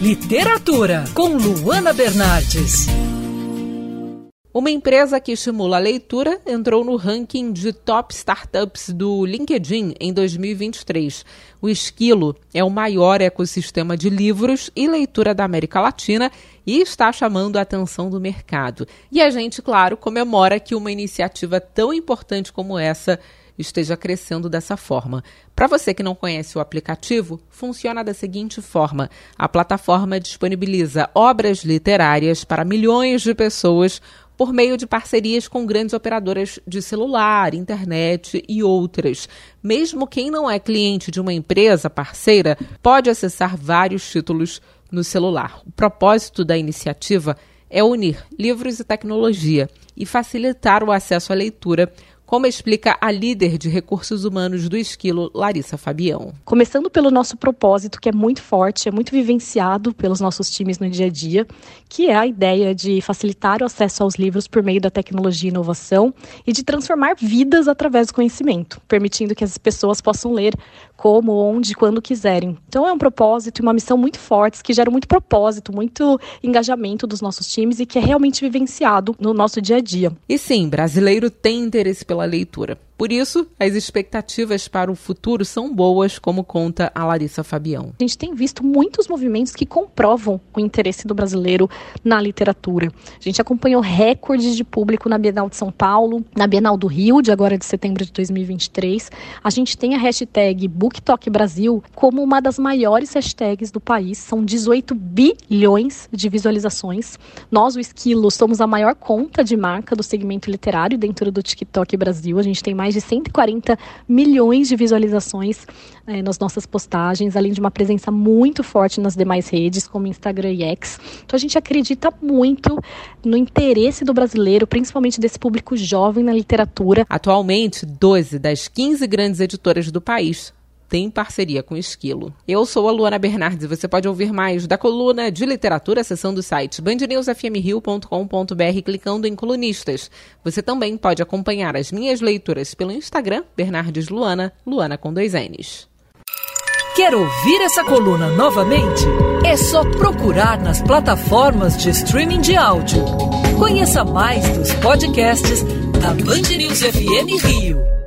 Literatura, com Luana Bernardes. Uma empresa que estimula a leitura entrou no ranking de top startups do LinkedIn em 2023. O Esquilo é o maior ecossistema de livros e leitura da América Latina e está chamando a atenção do mercado. E a gente, claro, comemora que uma iniciativa tão importante como essa esteja crescendo dessa forma. Para você que não conhece o aplicativo, funciona da seguinte forma: a plataforma disponibiliza obras literárias para milhões de pessoas por meio de parcerias com grandes operadoras de celular, internet e outras. Mesmo quem não é cliente de uma empresa parceira pode acessar vários títulos no celular. O propósito da iniciativa é unir livros e tecnologia e facilitar o acesso à leitura como explica a líder de recursos humanos do Esquilo, Larissa Fabião. Começando pelo nosso propósito, que é muito forte, é muito vivenciado pelos nossos times no dia a dia, que é a ideia de facilitar o acesso aos livros por meio da tecnologia e inovação e de transformar vidas através do conhecimento, permitindo que as pessoas possam ler como, onde, quando quiserem. Então é um propósito e uma missão muito fortes que geram muito propósito, muito engajamento dos nossos times e que é realmente vivenciado no nosso dia a dia. E sim, brasileiro tem interesse pela leitura. Por isso, as expectativas para o futuro são boas, como conta a Larissa Fabião. A gente tem visto muitos movimentos que comprovam o interesse do brasileiro na literatura. A gente acompanhou recordes de público na Bienal de São Paulo, na Bienal do Rio, de agora de setembro de 2023. A gente tem a hashtag BookTokBrasil como uma das maiores hashtags do país. São 18 bilhões de visualizações. Nós, o Esquilo, somos a maior conta de marca do segmento literário dentro do TikTok Brasil. A gente tem mais de 140 milhões de visualizações é, nas nossas postagens, além de uma presença muito forte nas demais redes, como Instagram e X. Então a gente acredita muito no interesse do brasileiro, principalmente desse público jovem na literatura. Atualmente, 12 das 15 grandes editoras do país tem parceria com Esquilo. Eu sou a Luana Bernardes e você pode ouvir mais da coluna de literatura, acessando o site bandnewsfmrio.com.br clicando em colunistas. Você também pode acompanhar as minhas leituras pelo Instagram, Bernardes Luana, Luana com dois N's. Quer ouvir essa coluna novamente? É só procurar nas plataformas de streaming de áudio. Conheça mais dos podcasts da Band News FM Rio.